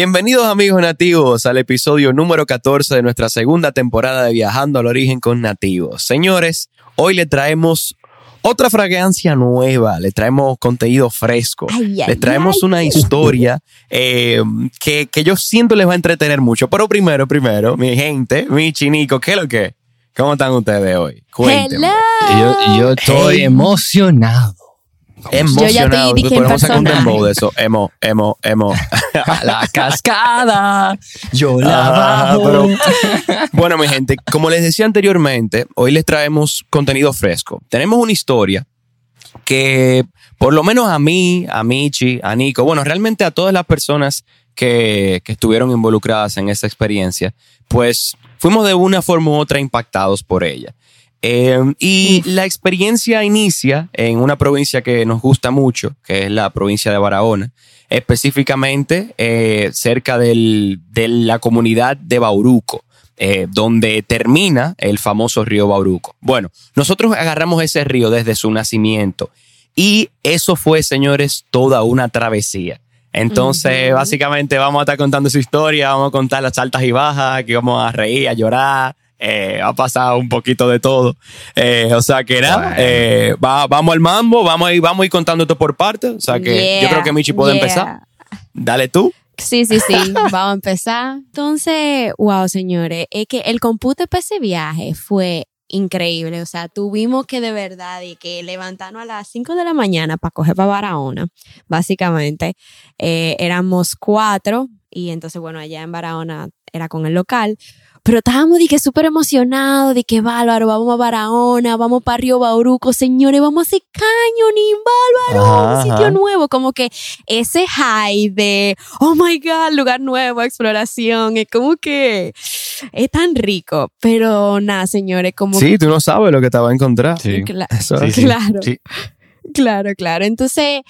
Bienvenidos amigos nativos al episodio número 14 de nuestra segunda temporada de Viajando al Origen con Nativos. Señores, hoy le traemos otra fragancia nueva, le traemos contenido fresco, Ay, ay, le traemos ay. una historia eh, que, que yo siento les va a entretener mucho. Pero primero, primero, mi gente, mi chinico, ¿qué es lo que? ¿Cómo están ustedes hoy? Cuéntenme. Hello. Yo, yo estoy Hey. emocionado. Emocionado. dije en Podemos sacar un dembow de eso. Emo, emo, emo. La cascada. Yo la Ah, bajo. pero- bueno, mi gente, como les decía anteriormente, hoy les traemos contenido fresco. Tenemos una historia que, por lo menos a mí, a Michi, a Nico, bueno, realmente a todas las personas que, que estuvieron involucradas en esta experiencia, pues fuimos de una forma u otra impactados por ella. Eh, y la experiencia inicia en una provincia que nos gusta mucho, que es la provincia de Barahona, específicamente eh, cerca del- de la comunidad de Bauruco, eh, donde termina el famoso río Bauruco. Bueno, nosotros agarramos ese río desde su nacimiento y eso fue, señores, toda una travesía. Entonces, básicamente vamos a estar contando su historia, vamos a contar las altas y bajas, que vamos a reír, a llorar, eh, ha pasado un poquito de todo. Eh, o sea que nada, eh, va- vamos al mambo, vamos a, ir, vamos a ir contando esto por partes. O sea que yo creo que Michi puede yeah. empezar. Dale tú. Sí, sí, sí. Vamos a empezar. Entonces, wow, señores, es que el compute para ese viaje fue increíble. O sea, tuvimos que de verdad y que levantarnos a las 5 de la mañana para coger para Barahona. Básicamente, Eh, éramos cuatro y entonces, bueno, allá en Barahona era con el local. Pero estábamos de que súper emocionados, de que bárbaro, vamos a Barahona, vamos para Río Bauruco, señores, vamos a hacer cañoning, bárbaro, un sitio nuevo, como que ese high de, oh my God, lugar nuevo, exploración, es como que es tan rico. Pero nada, señores, como Sí, tú no sabes lo que te va a encontrar. Sí. Cla- Sí, sí. Claro. Sí. Claro, claro. Entonces,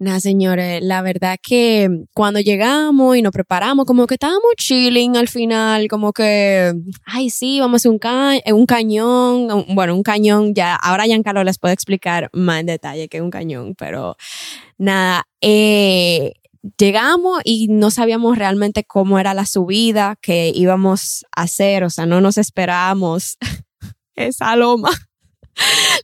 nada, señores, la verdad que cuando llegamos y nos preparamos, como que estábamos chilling al final, como que, ay, sí, vamos a hacer un, eh, un cañón, un- bueno, un cañón, ya, ahora Giancarlo les puede explicar más en detalle que un cañón, pero nada, eh, llegamos y no sabíamos realmente cómo era la subida que íbamos a hacer, o sea, no nos esperábamos esa loma.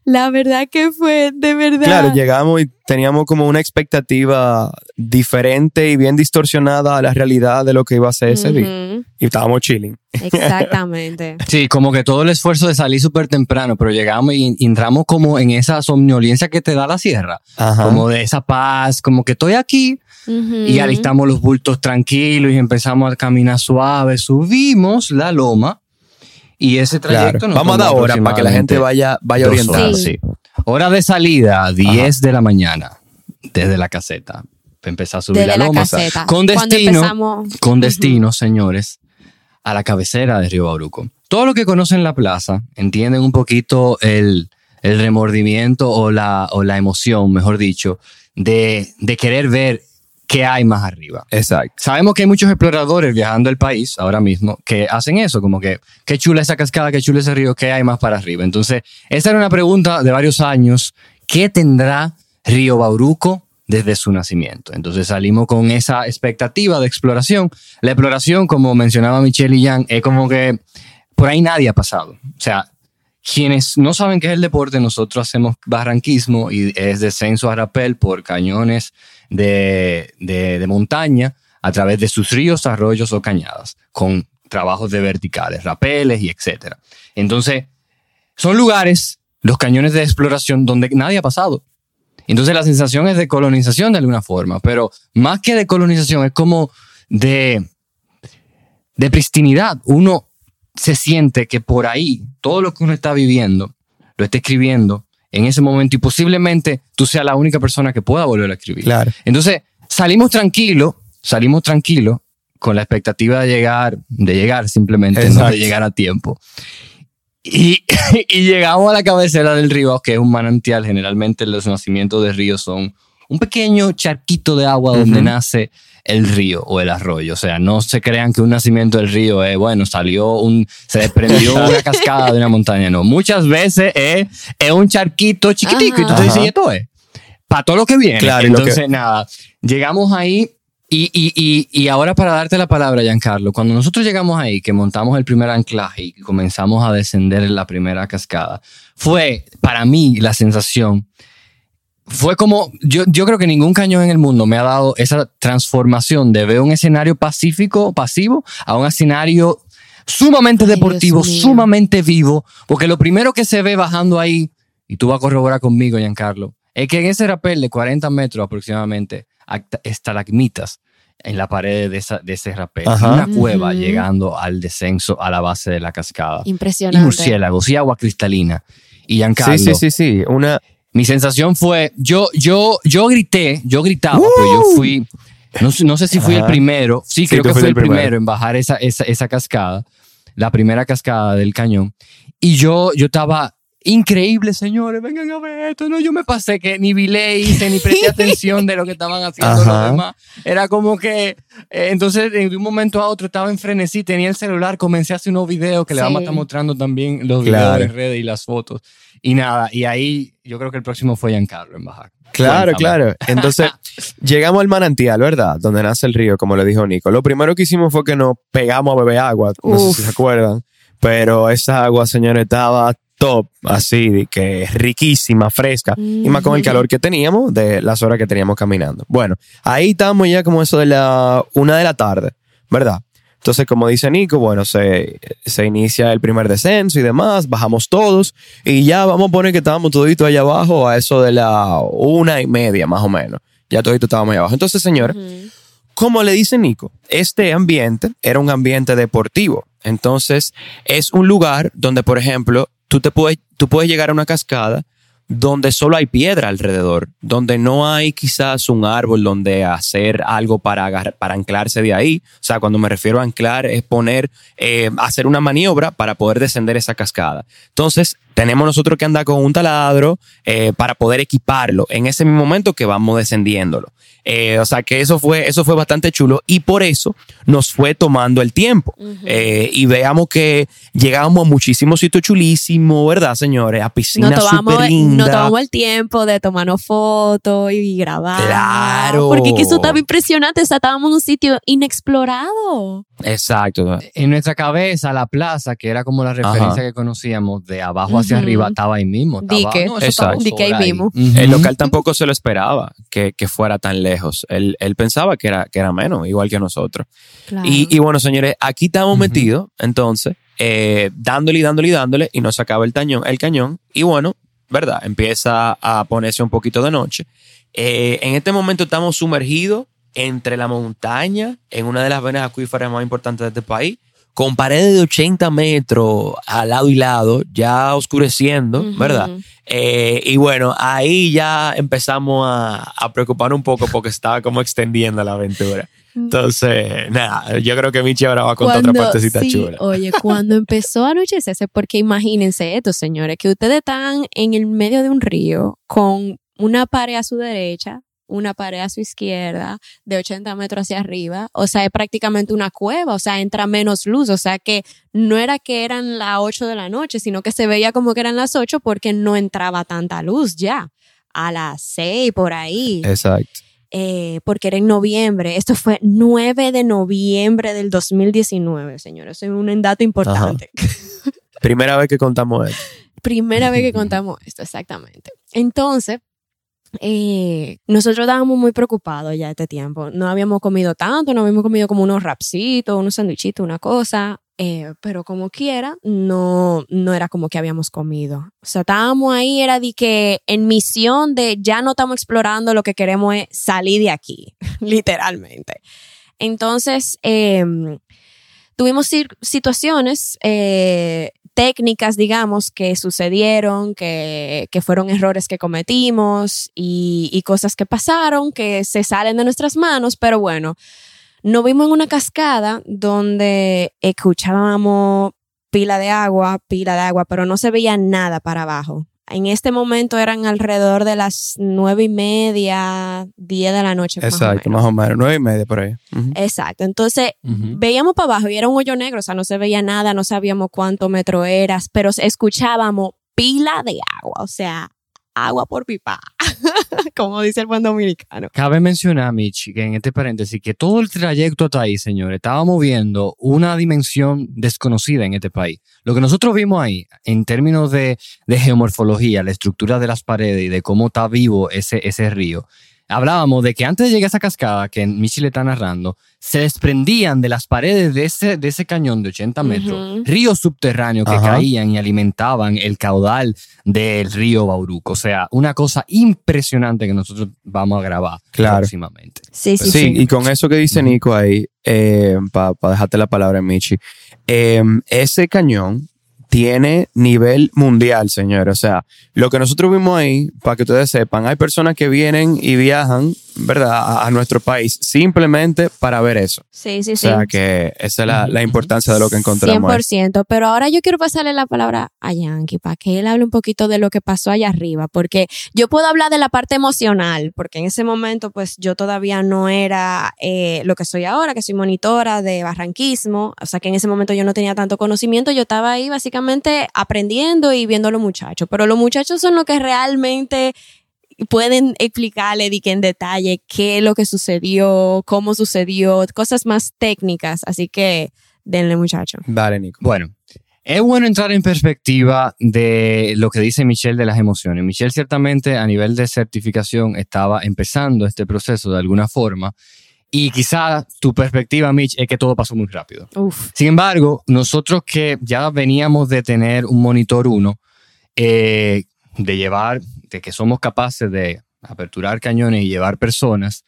La verdad que fue de verdad. Claro, llegamos y teníamos como una expectativa diferente y bien distorsionada a la realidad de lo que iba a ser ese día. Y estábamos chilling. Exactamente. Sí, como que todo el esfuerzo de salir súper temprano, pero llegamos y, y entramos como en esa somnolencia que te da la sierra. Ajá. Como de esa paz, como que estoy aquí Ujú. y alistamos los bultos tranquilos y empezamos a caminar suave. Subimos la loma y ese Claro. trayecto nos Vamos a dar hora para que la gente vaya, vaya orientada. Sí. Hora de salida, 10 de la mañana, desde la caseta. Empezar a subir Desde la loma. caseta. Con destino, con destino, señores, a la cabecera de Río Bauruco. Todo lo que conocen la plaza entienden un poquito el, el remordimiento o la, o la emoción, mejor dicho, de, de querer ver qué hay más arriba. Exacto. Sabemos que hay muchos exploradores viajando el país ahora mismo que hacen eso, como que qué chula esa cascada, qué chula ese río, qué hay más para arriba. Entonces, esa era una pregunta de varios años. ¿Qué tendrá Río Bauruco desde su nacimiento? Entonces salimos con esa expectativa de exploración. La exploración, como mencionaba Michelle y Jan, es como que por ahí nadie ha pasado. O sea, quienes no saben qué es el deporte, nosotros hacemos barranquismo y es descenso a rapel por cañones de, de- de montaña a través de sus ríos, arroyos o cañadas, con trabajos de verticales, rapeles y etcétera. Entonces, son lugares, los cañones de exploración, donde nadie ha pasado. Entonces, la sensación es de colonización de alguna forma, pero más que de colonización, es como de, de pristinidad. Uno se siente que por ahí, todo lo que uno está viviendo, lo está escribiendo en ese momento y posiblemente tú seas la única persona que pueda volver a escribir. Claro. Entonces, salimos tranquilos, salimos tranquilos con la expectativa de llegar, de llegar simplemente, no de llegar a tiempo. Y, y llegamos a la cabecera del río, que es un manantial. Generalmente los nacimientos de ríos son un pequeño charquito de agua donde nace el río o el arroyo. O sea, no se crean que un nacimiento del río es, bueno, salió un, se desprendió una cascada de una montaña. No, muchas veces es, es un charquito chiquitico y tú te Ajá. dices, ¿y esto es? Para todo lo que viene. Claro, Entonces, nada, llegamos ahí Y, y, y, y ahora para darte la palabra, Giancarlo, cuando nosotros llegamos ahí, que montamos el primer anclaje y comenzamos a descender en la primera cascada, fue para mí la sensación, fue como, yo, yo creo que ningún cañón en el mundo me ha dado esa transformación de ver un escenario pacífico, pasivo, a un escenario sumamente Ay, deportivo, sumamente vivo, porque lo primero que se ve bajando ahí, y tú vas a corroborar conmigo, Giancarlo, es que en ese rappel de 40 metros aproximadamente, estalagmitas en la pared de, esa, de ese rappel, Ajá. una cueva llegando al descenso a la base de la cascada, y Impresionante. murciélagos y agua cristalina. Y Giancarlo, Sí, sí, sí, sí. Una, mi sensación fue, yo, yo, yo grité, yo gritaba, pero yo fui, no, sé- no sé si fui el primero, sí, Sí, creo que fui el primero. primero en bajar esa, esa, esa cascada, la primera cascada del cañón. Y yo, yo estaba, increíble, señores, vengan a ver esto. No, yo me pasé que ni vilé hice, ni presté atención de lo que estaban haciendo Ajá. los demás. Era como que, eh, entonces, de un momento a otro estaba en frenesí, tenía el celular, comencé a hacer unos videos que le Sí. vamos a estar mostrando también los videos Claro. en redes y las fotos. Y nada, y ahí yo creo que el próximo fue Giancarlo en bajar. Claro, Cuéntame. claro. Entonces, llegamos al manantial, ¿verdad? Donde nace el río, como le dijo Nico. Lo primero que hicimos fue que nos pegamos a beber agua. No sé Uf. si se acuerdan. Pero esa agua, señores, estaba top, así, de que riquísima, fresca. Y más con el calor que teníamos de las horas que teníamos caminando. Bueno, ahí estábamos ya como eso de la una de la tarde, ¿verdad? Entonces, como dice Nico, bueno, se, se inicia el primer descenso y demás, bajamos todos y ya vamos a poner que estábamos toditos allá abajo a eso de la una y media más o menos. Ya toditos estábamos allá abajo. Entonces, señores, como le dice Nico, este ambiente era un ambiente deportivo. Entonces, es un lugar donde, por ejemplo, tú, te puedes, tú puedes llegar a una cascada donde solo hay piedra alrededor, donde no hay quizás un árbol donde hacer algo para, agar- para anclarse de ahí. O sea, cuando me refiero a anclar es poner, eh, hacer una maniobra para poder descender esa cascada. Entonces, tenemos nosotros que andar con un taladro eh, para poder equiparlo en ese mismo momento que vamos descendiéndolo. Eh, o sea que eso fue, eso fue bastante chulo y por eso nos fue tomando el tiempo. Eh, y veamos que llegamos a muchísimos sitios chulísimos, ¿verdad, señores? A Nos piscinas tomamos, súper nos lindas. tomamos el tiempo de tomarnos fotos y grabar. Claro. Porque que eso estaba impresionante. O sea, estábamos en un sitio inexplorado. Exacto. En nuestra cabeza, la plaza, que era como la referencia Ajá. que conocíamos de abajo hacia Ujú. arriba, estaba ahí mismo. Estaba, Dique. no, Exacto. Dique ahí ahí. mismo. El local tampoco se lo esperaba que, que fuera tan lejos. Él, él pensaba que era, que era menos, igual que nosotros. Claro. Y, y bueno, señores, aquí estamos metidos, entonces, eh, dándole y dándole y dándole, y nos acaba el, tañón, el cañón. Y bueno, ¿verdad? Empieza a ponerse un poquito de noche. Eh, en este momento estamos sumergidos entre la montaña, en una de las venas acuíferas más importantes de este país, con paredes de 80 metros al lado y lado, ya oscureciendo. ¿verdad? Eh, y bueno, ahí ya empezamos a, a preocuparnos un poco porque estaba como extendiendo la aventura. Entonces, nada, yo creo que Michi ahora va a contar otra partecita sí, chula. Oye, cuando empezó a anochecerse, porque imagínense esto, señores, que ustedes están en el medio de un río con una pared a su derecha, una pared a su izquierda, de 80 metros hacia arriba. O sea, es prácticamente una cueva, o sea, entra menos luz. O sea, que no era que eran las 8 de la noche, sino que se veía como que eran las 8 porque no entraba tanta luz ya. A las 6 por ahí Exacto. eh, porque era en noviembre. Esto fue 9 de noviembre del 2019, señores. Es un dato importante. Primera vez que contamos esto. Primera vez que contamos esto, exactamente. Entonces, eh, nosotros estábamos muy preocupados ya este tiempo. No habíamos comido tanto, no habíamos comido como unos rapsitos, unos sandwichitos, una cosa. eh, pero como quiera, no, no era como que habíamos comido. O sea, estábamos ahí, era de que en misión de ya no estamos explorando, lo que queremos es salir de aquí, literalmente. Entonces, eh, tuvimos situaciones eh, técnicas, digamos, que sucedieron, que, que fueron errores que cometimos y, y cosas que pasaron que se salen de nuestras manos, pero bueno, nos vimos en una cascada donde escuchábamos pila de agua, pila de agua, pero no se veía nada para abajo. En este momento eran alrededor de las nueve y media, diez de la noche. más o Exacto, más o menos. Nueve y media por ahí. Exacto. Entonces, veíamos para abajo y era un hoyo negro, o sea, no se veía nada, no sabíamos cuánto metro eras, pero escuchábamos pila de agua, o sea, agua por pipa. como dice el buen dominicano. Cabe mencionar, Michi, que en este paréntesis, que todo el trayecto hasta ahí, señores, estábamos viendo una dimensión desconocida en este país. Lo que nosotros vimos ahí, en términos de, de geomorfología, la estructura de las paredes y de cómo está vivo ese, ese río, hablábamos de que antes de llegar a esa cascada que Michi le está narrando, se desprendían de las paredes de ese, de ese cañón de 80 metros ríos subterráneos que Ajá. caían y alimentaban el caudal del río Bauruco. O sea, una cosa impresionante que nosotros vamos a grabar Claro. próximamente. Sí, sí, Sí, sí. y con eso que dice Nico ahí, para dejarte la palabra, Michi, eh, ese cañón tiene nivel mundial, señor. O sea, lo que nosotros vimos ahí, para que ustedes sepan, hay personas que vienen y viajan, ¿verdad?, a, a nuestro país simplemente para ver eso. Sí, sí, O sí. sea, que esa es la, la importancia de lo que encontramos. ahí. 100%, pero ahora yo quiero pasarle la palabra a Yankee para que él hable un poquito de lo que pasó allá arriba, porque yo puedo hablar de la parte emocional, porque en ese momento pues yo todavía no era eh, lo que soy ahora, que soy monitora de barranquismo, o sea que en ese momento yo no tenía tanto conocimiento, yo estaba ahí básicamente aprendiendo y viendo a los muchachos, pero los muchachos son los que realmente pueden explicarle di que en detalle qué es lo que sucedió, cómo sucedió, cosas más técnicas, así que denle muchacho. Dale, Nico. Bueno, es bueno entrar en perspectiva de lo que dice Michelle de las emociones. Michelle ciertamente a nivel de certificación estaba empezando este proceso de alguna forma y quizá tu perspectiva, Mitch, es que todo pasó muy rápido. Uf. Sin embargo, nosotros que ya veníamos de tener un monitor 1, de llevar, de que somos capaces de aperturar cañones y llevar personas,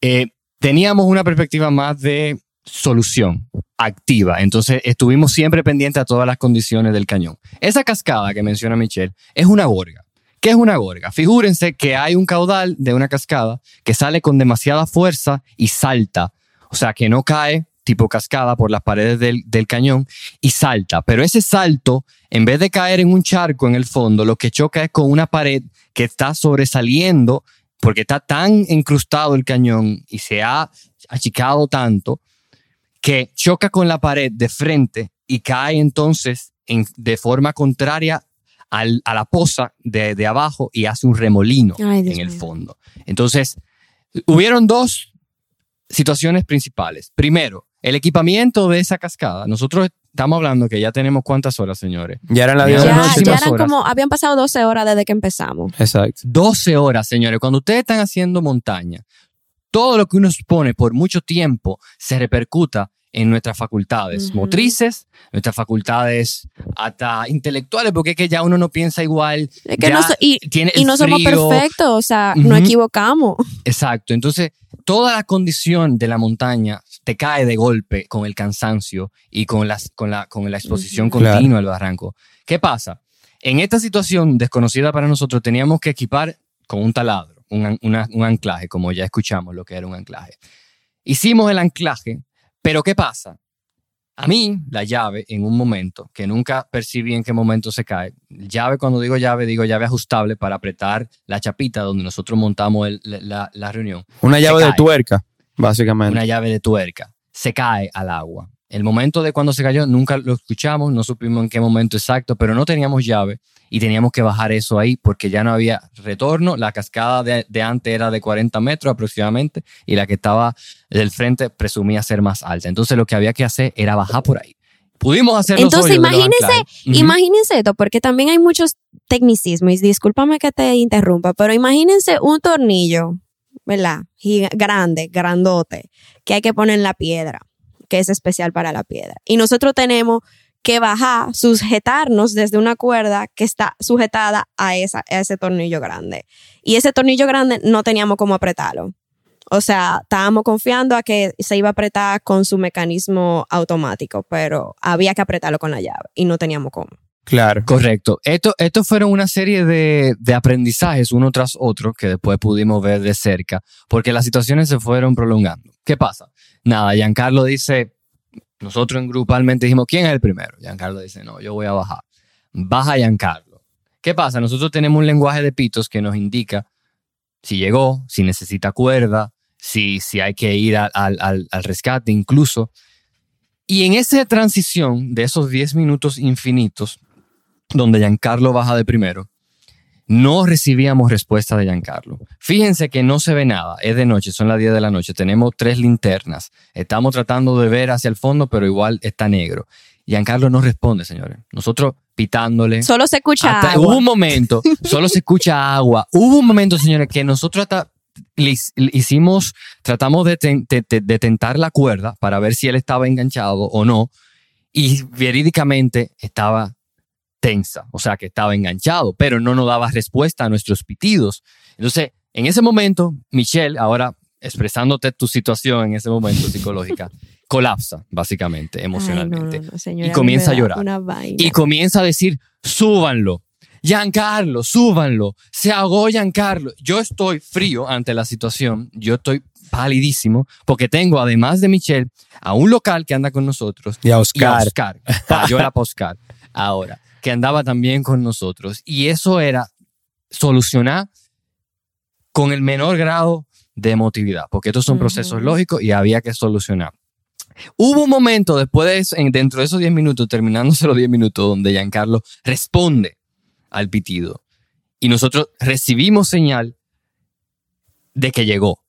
eh, teníamos una perspectiva más de solución activa. Entonces estuvimos siempre pendientes a todas las condiciones del cañón. Esa cascada que menciona Michelle es una gorga. ¿Qué es una gorga? Figúrense que hay un caudal de una cascada que sale con demasiada fuerza y salta. O sea, que no cae tipo cascada por las paredes del, cañón y salta. Pero ese salto, en vez de caer en un charco en el fondo, lo que choca es con una pared que está sobresaliendo porque está tan incrustado el cañón y se ha achicado tanto que choca con la pared de frente y cae entonces en- de forma contraria al- a la poza de, de abajo y hace un remolino Ay, en el mío. fondo. Entonces, hubieron dos situaciones principales. Primero, el equipamiento de esa cascada. Nosotros estamos hablando que ya tenemos cuántas horas, señores. Ya eran las Ya, 10 de la Ya, noche. muchísimas ya eran horas. como, habían pasado 12 horas desde que empezamos. Exacto. 12 horas, señores. Cuando ustedes están haciendo montaña, todo lo que uno expone por mucho tiempo se repercuta en nuestras facultades motrices, nuestras facultades hasta intelectuales, porque es que ya uno no piensa igual. Es que ya no so- y, tiene y el no somos perfectos, o sea, Ujú. nos equivocamos. Exacto. Entonces, toda la condición de la montaña te cae de golpe con el cansancio y con, las, con, la, con la exposición continua Claro. al barranco. ¿Qué pasa? En esta situación desconocida para nosotros, teníamos que equipar con un taladro, un, una- un anclaje, como ya escuchamos lo que era un anclaje. Hicimos el anclaje, pero ¿qué pasa? A mí, la llave, en un momento, que nunca percibí en qué momento se cae, llave, cuando digo llave, digo llave ajustable para apretar la chapita donde nosotros montamos el- la- la- reunión Una llave de tuerca, básicamente. una llave de tuerca, se cae al agua. El momento de cuando se cayó nunca lo escuchamos, no supimos en qué momento exacto, pero no teníamos llave y teníamos que bajar eso ahí porque ya no había retorno. La cascada de, de antes era de 40 metros aproximadamente y la que estaba del frente presumía ser más alta. Entonces lo que había que hacer era bajar por ahí. Pudimos hacer los Entonces, imagínense-. Imagínense esto, porque también hay muchos tecnicismos, y discúlpame que te interrumpa, pero imagínense un tornillo, ¿verdad? Giga- grande, grandote, que hay que poner en la piedra, que es especial para la piedra. Y nosotros tenemos que bajar, sujetarnos desde una cuerda que está sujetada a, esa, a ese tornillo grande. Y ese tornillo grande no teníamos cómo apretarlo. O sea, estábamos confiando a que se iba a apretar con su mecanismo automático, pero había que apretarlo con la llave y no teníamos cómo. Claro. Correcto. Esto, estos fueron una serie de, de aprendizajes uno tras otro que después pudimos ver de cerca porque las situaciones se fueron prolongando. ¿Qué pasa? Nada, Giancarlo dice, nosotros en grupalmente dijimos, ¿quién es el primero? Giancarlo dice, no, yo voy a bajar. Baja Giancarlo. ¿Qué pasa? Nosotros tenemos un lenguaje de pitos que nos indica si llegó, si necesita cuerda, si, si hay que ir al- al rescate incluso. Y en esa transición de esos 10 minutos infinitos, donde Giancarlo baja de primero, no recibíamos respuesta de Giancarlo. Fíjense que no se ve nada, es de noche, son las 10 de la noche, tenemos tres linternas, estamos tratando de ver hacia el fondo, pero igual está negro. Giancarlo no responde, señores. Nosotros pitándole. Solo se escucha Hasta- agua. Hubo un momento, solo se escucha agua. Hubo un momento, señores, que nosotros hasta le hic- le hicimos, tratamos de, ten- de- de- de tentar la cuerda para ver si él estaba enganchado o no. Y verídicamente estaba tensa, o sea que estaba enganchado, pero no nos daba respuesta a nuestros pitidos. Entonces, en ese momento, Michelle, ahora expresándote tu situación en ese momento psicológica, colapsa, básicamente, emocionalmente. Ay, no, no, no, señora, Y comienza a llorar. Y comienza a decir, súbanlo. Giancarlo, súbanlo. Se ahogó Giancarlo. Yo estoy frío ante la situación. Yo estoy palidísimo porque tengo, además de Michelle, a un local que anda con nosotros. Y a Y a Oscar. Oscar. Payola Oscar. Ahora, que andaba también con nosotros. Y eso era solucionar con el menor grado de emotividad, porque estos son procesos lógicos y había que solucionar. Hubo un momento después de dentro de esos 10 minutos, terminándose los 10 minutos, donde Giancarlo responde al pitido. Y nosotros recibimos señal de que llegó.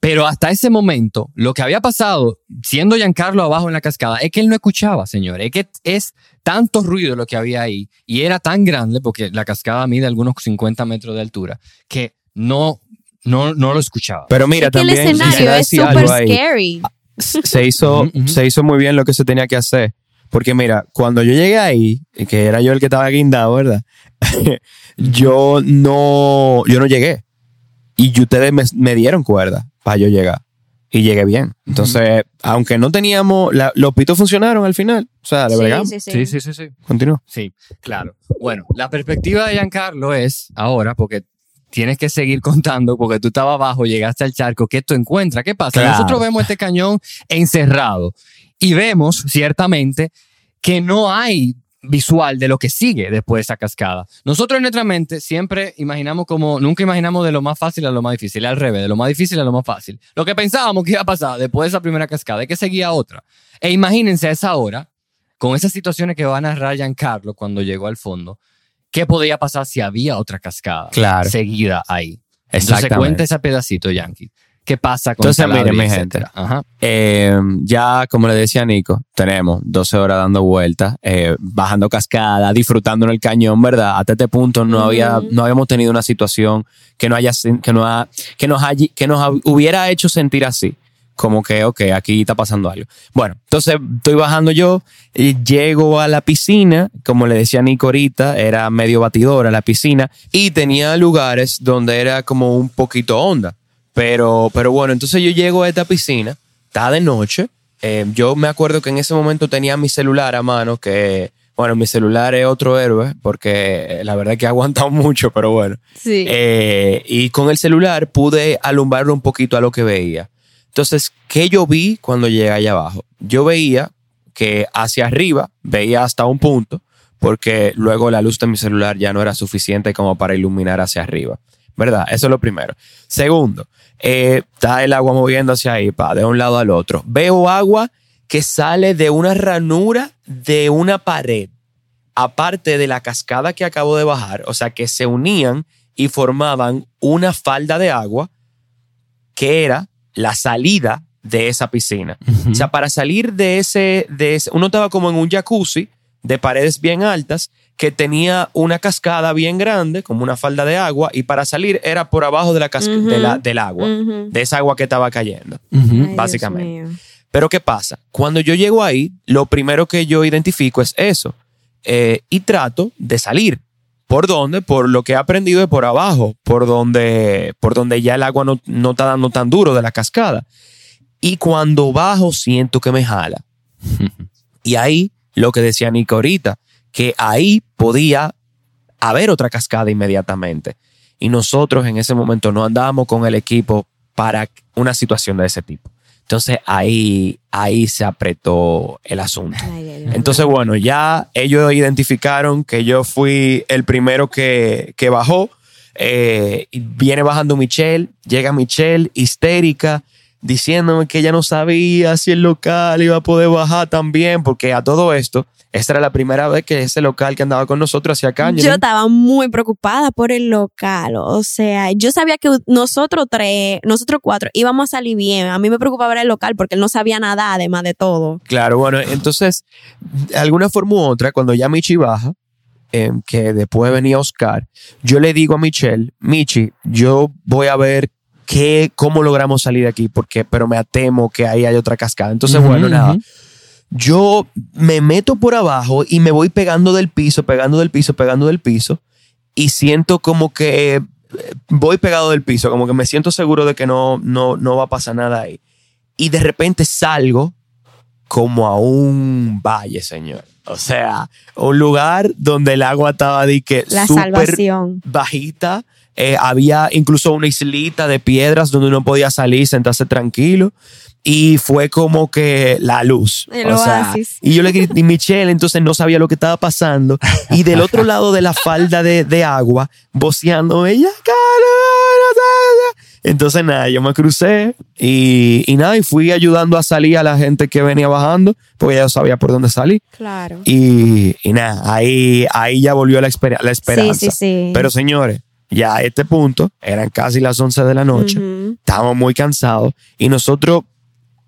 Pero hasta ese momento, lo que había pasado, siendo Giancarlo abajo en la cascada, es que él no escuchaba, señores. Es que es tanto ruido lo que había ahí y era tan grande, porque la cascada mide algunos 50 metros de altura, que no, no, no lo escuchaba. Pero mira, es que el también escenario quisiera es súper scary. se hizo, ujú. se hizo muy bien lo que se tenía que hacer. Porque mira, cuando yo llegué ahí, que era yo el que estaba guindado, ¿verdad? yo no, yo no llegué. Y ustedes me, me dieron cuerda para yo llegar. Y llegué bien. Entonces, aunque no teníamos, la- los pitos funcionaron al final. O sea, le Sí, bregamos. sí, sí. Sí, sí, sí, sí. Continúa. Sí, claro. Bueno, la perspectiva de Giancarlo es ahora, porque tienes que seguir contando, porque tú estabas abajo, llegaste al charco, ¿qué tú encuentras? ¿Qué pasa? Claro. Nosotros vemos este cañón encerrado y vemos ciertamente que no hay visual de lo que sigue después de esa cascada. Nosotros en nuestra mente siempre imaginamos como, nunca imaginamos de lo más fácil a lo más difícil, al revés, de lo más difícil a lo más fácil. Lo que pensábamos que iba a pasar después de esa primera cascada es que seguía otra. E imagínense a esa hora, con esas situaciones que va a narrar Giancarlo cuando llegó al fondo, ¿qué podía pasar si había otra cascada Claro. seguida ahí? Entonces Exactamente. cuenta ese pedacito, Yankee. ¿Qué pasa con Entonces, miren, mi? Ajá. Eh, ya, como le decía Nico, tenemos 12 horas dando vueltas, eh, bajando cascada, disfrutando en el cañón, ¿verdad? Hasta este punto no, había, no habíamos tenido una situación que, no haya, que, no ha- que, nos, haya- que nos ha- hubiera hecho sentir así. Como que, ok, aquí está pasando algo. Bueno, entonces estoy bajando yo, y llego a la piscina, como le decía Nico ahorita, era medio batidora la piscina, y tenía lugares donde era como un poquito honda. Pero, pero bueno, entonces yo llego a esta piscina, está de noche. eh, yo me acuerdo que en ese momento tenía mi celular a mano, que, bueno, mi celular es otro héroe, porque la verdad es que ha aguantado mucho, pero bueno. Sí. Eh, y con el celular pude alumbrarlo un poquito a lo que veía. Entonces, ¿qué yo vi cuando llegué allá abajo? Yo veía que hacia arriba veía hasta un punto, porque luego la luz de mi celular ya no era suficiente como para iluminar hacia arriba. ¿Verdad? Eso es lo primero. Segundo, eh, está el agua moviendo hacia ahí, pa, de un lado al otro. Veo agua que sale de una ranura de una pared, aparte de la cascada que acabo de bajar, o sea, que se unían y formaban una falda de agua que era la salida de esa piscina. O sea, para salir de ese, de ese, uno estaba como en un jacuzzi de paredes bien altas que tenía una cascada bien grande, como una falda de agua, y para salir era por abajo de la casca- Ujú. de la- del agua, Ujú. de esa agua que estaba cayendo. Básicamente. Pero ¿qué pasa? Cuando yo llego ahí, lo primero que yo identifico es eso. Eh, y trato de salir. ¿Por dónde? Por lo que he aprendido de por abajo, por donde, por donde ya el agua no, no está dando tan duro de la cascada. Y cuando bajo, siento que me jala. Y ahí, lo que decía Nico ahorita, que ahí podía haber otra cascada inmediatamente. Y nosotros en ese momento no andábamos con el equipo para una situación de ese tipo. Entonces ahí, ahí se apretó el asunto. Ay. Entonces, bueno, ya ellos identificaron que yo fui el primero que, que bajó. Eh, viene bajando Michelle, llega Michelle, histérica, diciéndome que ella no sabía si el local iba a poder bajar también, porque a todo esto, esta era la primera vez que ese local que andaba con nosotros hacía caña. Yo estaba muy preocupada por el local. O sea, yo sabía que nosotros tres, nosotros cuatro íbamos a salir bien. A mí me preocupaba el local porque él no sabía nada, además de todo. Claro, bueno, entonces, de alguna forma u otra, cuando ya Michi baja, eh, que después venía Oscar, yo le digo a Michelle, Michi, yo voy a ver qué, cómo logramos salir de aquí, porque, pero me atemo que ahí hay otra cascada. Entonces, Ujú, bueno, nada. ujú. Yo me meto por abajo y me voy pegando del piso, pegando del piso, pegando del piso, y siento como que eh, voy pegado del piso, como que me siento seguro de que no, no, no va a pasar nada ahí. Y de repente salgo como a un valle, señor. O sea, un lugar donde el agua estaba de que La salvación. bajita. Eh, había incluso una islita de piedras donde uno podía salir, sentarse tranquilo. Y fue como que la luz. El O sea, oasis. y yo le grité, y Michelle entonces no sabía lo que estaba pasando. Y del otro lado de la falda de, de agua, voceándome, ya, cara, entonces nada, yo me crucé y, y nada, y fui ayudando a salir a la gente que venía bajando, porque ya sabía por dónde salir. Claro. Y, y nada, ahí, ahí ya volvió la, esper- la esperanza. Sí, sí, sí. Pero señores, ya a este punto, eran casi las 11 de la noche, estábamos muy cansados y nosotros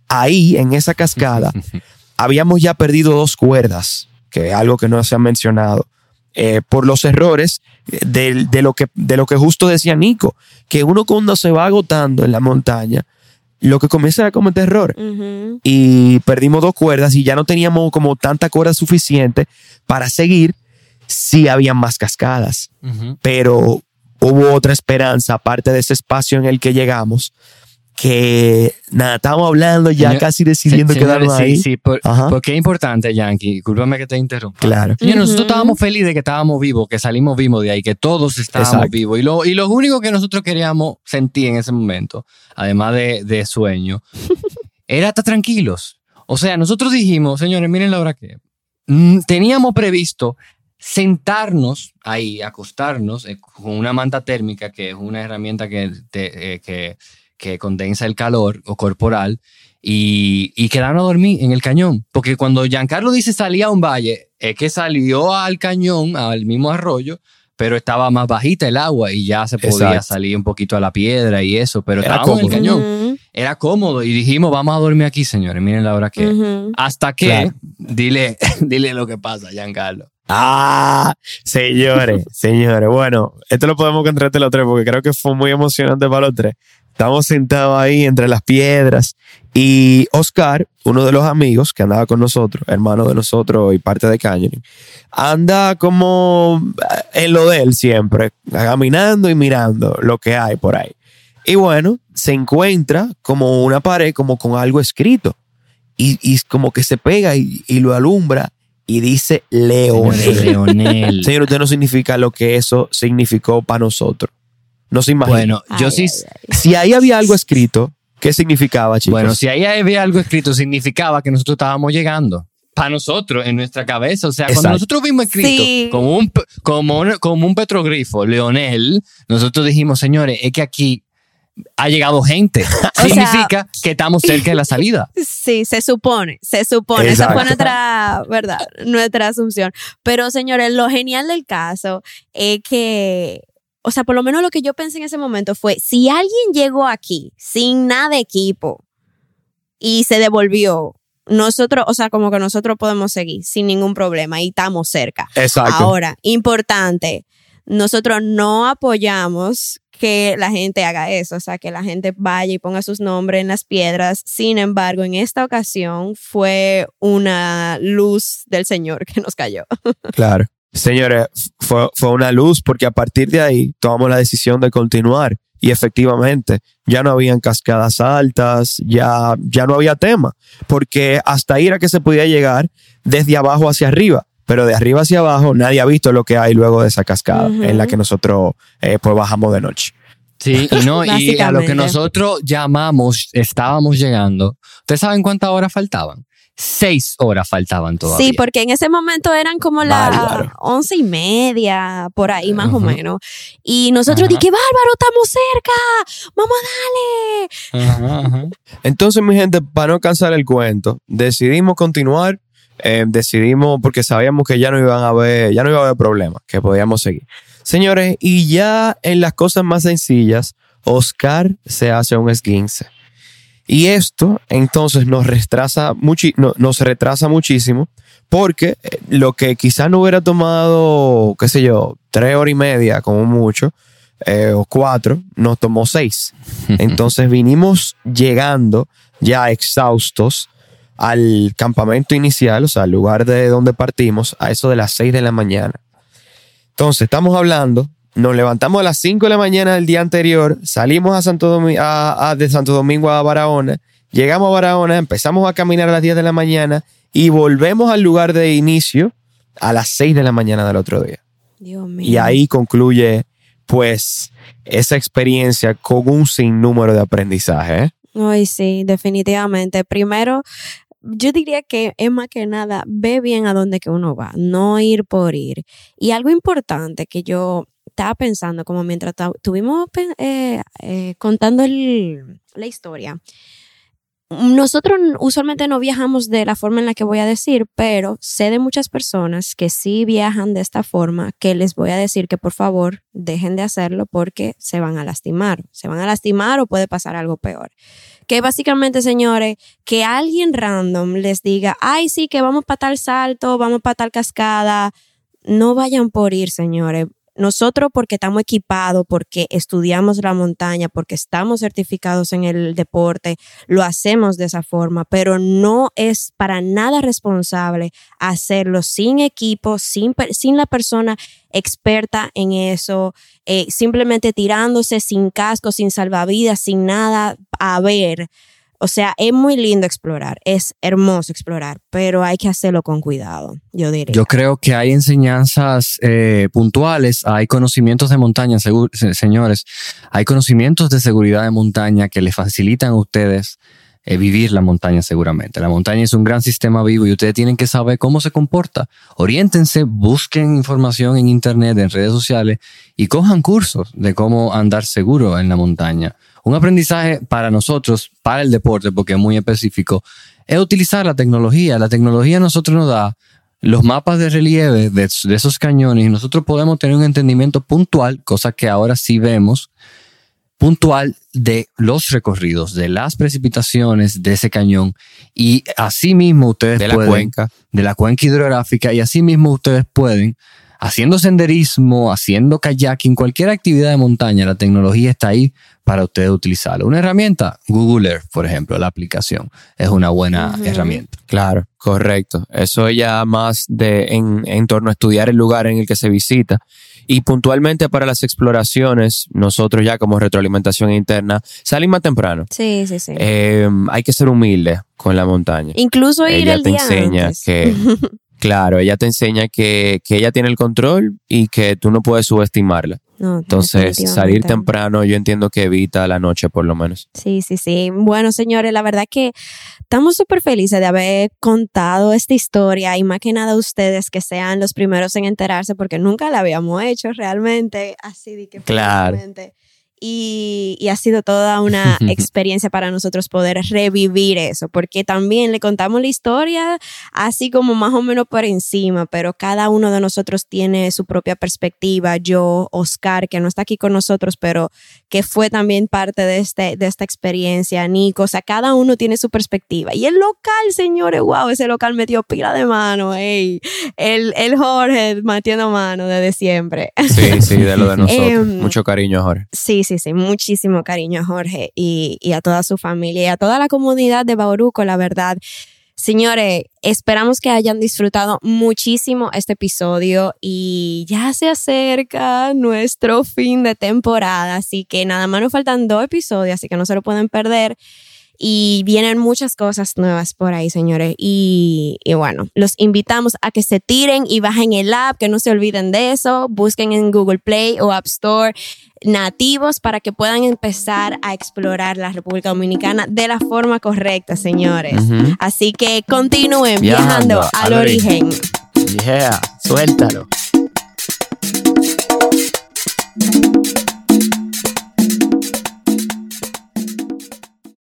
ahí, en esa cascada, habíamos ya perdido dos cuerdas, que es algo que no se ha mencionado, eh, por los errores de, de lo que, de lo que justo decía Nico, que uno cuando se va agotando en la montaña, lo que comienza a cometer errores Ujú. y perdimos dos cuerdas y ya no teníamos como tanta cuerda suficiente para seguir si habían más cascadas. Pero hubo otra esperanza aparte de ese espacio en el que llegamos que nada, estábamos hablando ya Señor- casi decidiendo Se- quedarnos sí, ahí. Sí, por- porque es importante, Yankee. Discúlpame que te interrumpa. Claro. Nosotros estábamos felices de que estábamos vivos, que salimos vivos de ahí, que todos estábamos Exacto. vivos. Y lo, y lo único que nosotros queríamos sentir en ese momento, además de, de sueño, era estar tranquilos. O sea, nosotros dijimos, señores, miren la hora que. Mm, teníamos previsto sentarnos ahí, acostarnos eh, con una manta térmica, que es una herramienta que, te- eh, que, que condensa el calor o corporal, y, y quedarnos a dormir en el cañón. Porque cuando Giancarlo dice salía a un valle, es que salió al cañón, al mismo arroyo, pero estaba más bajita el agua y ya se podía Exacto. salir un poquito a la piedra y eso, pero Era estábamos en el cómodo. Era cómodo y dijimos, vamos a dormir aquí, señores, miren la hora que. Hasta que, Claro. dile, dile lo que pasa, Giancarlo. Ah, señores, señores. Bueno, esto lo podemos contar entre los tres porque creo que fue muy emocionante para los tres. Estamos sentados ahí entre las piedras y Oscar, uno de los amigos que andaba con nosotros, hermano de nosotros y parte de Canyoning, anda como en lo de él siempre, caminando y mirando lo que hay por ahí. Y bueno, se encuentra como una pared, como con algo escrito. Y, y como que se pega y, y lo alumbra y dice Leonel. Señor, usted no significa lo que eso significó para nosotros. No se imagina. Bueno, yo Ay, sí. ay, ay. si ahí había algo escrito, ¿qué significaba, chicos? Bueno, si ahí había algo escrito, significaba que nosotros estábamos llegando. Para nosotros, en nuestra cabeza. O sea, cuando nosotros vimos escrito Sí. como, un, como, un, como un petrogrifo, Leonel, nosotros dijimos, señores, es que aquí ha llegado gente. sea- Significa que estamos cerca de la salida. Sí, se supone, se supone. Esa fue nuestra, ¿verdad? Nuestra asunción. Pero, señores, lo genial del caso es que, o sea, por lo menos lo que yo pensé en ese momento fue, si alguien llegó aquí sin nada de equipo y se devolvió, nosotros, o sea, como que nosotros podemos seguir sin ningún problema y estamos cerca. Exacto. Ahora, importante, nosotros no apoyamos que la gente haga eso, o sea, que la gente vaya y ponga sus nombres en las piedras. Sin embargo, en esta ocasión fue una luz del Señor que nos cayó. Claro. Señores, fue, fue una luz porque a partir de ahí tomamos la decisión de continuar y efectivamente ya no habían cascadas altas, ya, ya no había tema, porque hasta ahí era que se podía llegar desde abajo hacia arriba, pero de arriba hacia abajo nadie ha visto lo que hay luego de esa cascada en la que nosotros eh, pues bajamos de noche. Sí, y no, y a lo que nosotros llamamos, estábamos llegando. ¿Ustedes saben cuántas horas faltaban? seis horas faltaban todavía. Sí, porque en ese momento eran como las once y media, por ahí más o menos. Y nosotros dije, bárbaro, estamos cerca, vamos a darle. Ajá, ajá. Entonces, mi gente, para no cansar el cuento, decidimos continuar. Eh, decidimos porque sabíamos que ya no iban a haber, ya no iba a haber problemas, que podíamos seguir. Señores, y ya en las cosas más sencillas, Oscar se hace un esguince. Y esto entonces nos retrasa, muchi- no- nos retrasa muchísimo porque eh, lo que quizás no hubiera tomado, qué sé yo, tres horas y media como mucho, eh, o cuatro, nos tomó seis. Entonces vinimos llegando ya exhaustos al campamento inicial, o sea, al lugar de donde partimos, a eso de las seis de la mañana. Entonces, estamos hablando, nos levantamos a las 5 de la mañana del día anterior, salimos a Santo Domi- a- a- de Santo Domingo a Barahona, llegamos a Barahona, empezamos a caminar a las 10 de la mañana y volvemos al lugar de inicio a las 6 de la mañana del otro día. Dios mío. Y ahí concluye, pues, esa experiencia con un sinnúmero de aprendizaje. ¿eh? Ay, sí, definitivamente. Primero, yo diría que es más que nada, ve bien a dónde que uno va, no ir por ir. Y algo importante que yo estaba pensando, como mientras estuvimos eh, eh, contando la historia, nosotros usualmente no viajamos de la forma en la que voy a decir, pero sé de muchas personas que sí viajan de esta forma, que les voy a decir que por favor dejen de hacerlo porque se van a lastimar. Se van a lastimar o puede pasar algo peor. Que básicamente, señores, que alguien random les diga, ay, sí, que vamos para tal salto, vamos para tal cascada. No vayan por ir, señores. Nosotros porque estamos equipados, porque estudiamos la montaña, porque estamos certificados en el deporte, lo hacemos de esa forma, pero no es para nada responsable hacerlo sin equipo, sin, la persona experta en eso, eh, simplemente tirándose sin casco, sin salvavidas, sin nada a ver. O sea, es muy lindo explorar, es hermoso explorar, pero hay que hacerlo con cuidado, yo diría. Yo creo que hay enseñanzas eh, puntuales, hay conocimientos de montaña, señores, hay conocimientos de seguridad de montaña que le facilitan a ustedes eh, vivir la montaña seguramente. La montaña es un gran sistema vivo y ustedes tienen que saber cómo se comporta. Oriéntense, busquen información en internet, en redes sociales y cojan cursos de cómo andar seguro en la montaña. Un aprendizaje para nosotros, para el deporte, porque es muy específico, es utilizar la tecnología. La tecnología a nosotros nos da los mapas de relieve de, de esos cañones y nosotros podemos tener un entendimiento puntual, cosa que ahora sí vemos, puntual de los recorridos, de las precipitaciones de ese cañón y asimismo ustedes De la pueden, cuenca. de la cuenca hidrográfica y asimismo ustedes pueden haciendo senderismo, haciendo kayaking, cualquier actividad de montaña, la tecnología está ahí para ustedes utilizarla. Una herramienta, Google Earth, por ejemplo, la aplicación, es una buena herramienta. Claro, correcto. Eso ya más de en, en torno a estudiar el lugar en el que se visita. Y puntualmente para las exploraciones, nosotros ya como retroalimentación interna salimos más temprano. Sí, sí, sí. Eh, hay que ser humilde con la montaña. Incluso ir ella el te día enseña antes. que, claro, ella te enseña que, que ella tiene el control y que tú no puedes subestimarla. No, Entonces, salir temprano yo entiendo que evita la noche por lo menos. Sí, sí, sí. Bueno, señores, la verdad que estamos súper felices de haber contado esta historia y más que nada ustedes que sean los primeros en enterarse porque nunca la habíamos hecho realmente así de que Claro. Y, y ha sido toda una experiencia para nosotros poder revivir eso, porque también le contamos la historia así como más o menos por encima, pero cada uno de nosotros tiene su propia perspectiva. Yo, Oscar, que no está aquí con nosotros, pero que fue también parte de, este, de esta experiencia, Nico, o sea, cada uno tiene su perspectiva. Y el local, señores, wow, ese local metió pila de mano, ey. El, el Jorge metiendo mano desde siempre. Sí, sí, de lo de nosotros. Em, Mucho cariño, Jorge. Sí, muchísimo cariño a Jorge y, y a toda su familia y a toda la comunidad de Bauruco, la verdad. Señores, esperamos que hayan disfrutado muchísimo este episodio y ya se acerca nuestro fin de temporada, así que nada más nos faltan dos episodios, así que no se lo pueden perder. Y vienen muchas cosas nuevas por ahí, señores. Y, y, bueno, los invitamos a que se tiren y bajen el app, que no se olviden de eso. Busquen en Google Play o App Store nativos para que puedan empezar a explorar la República Dominicana de la forma correcta, señores. Así que continúen viajando, al, origen. Yeah, suéltalo.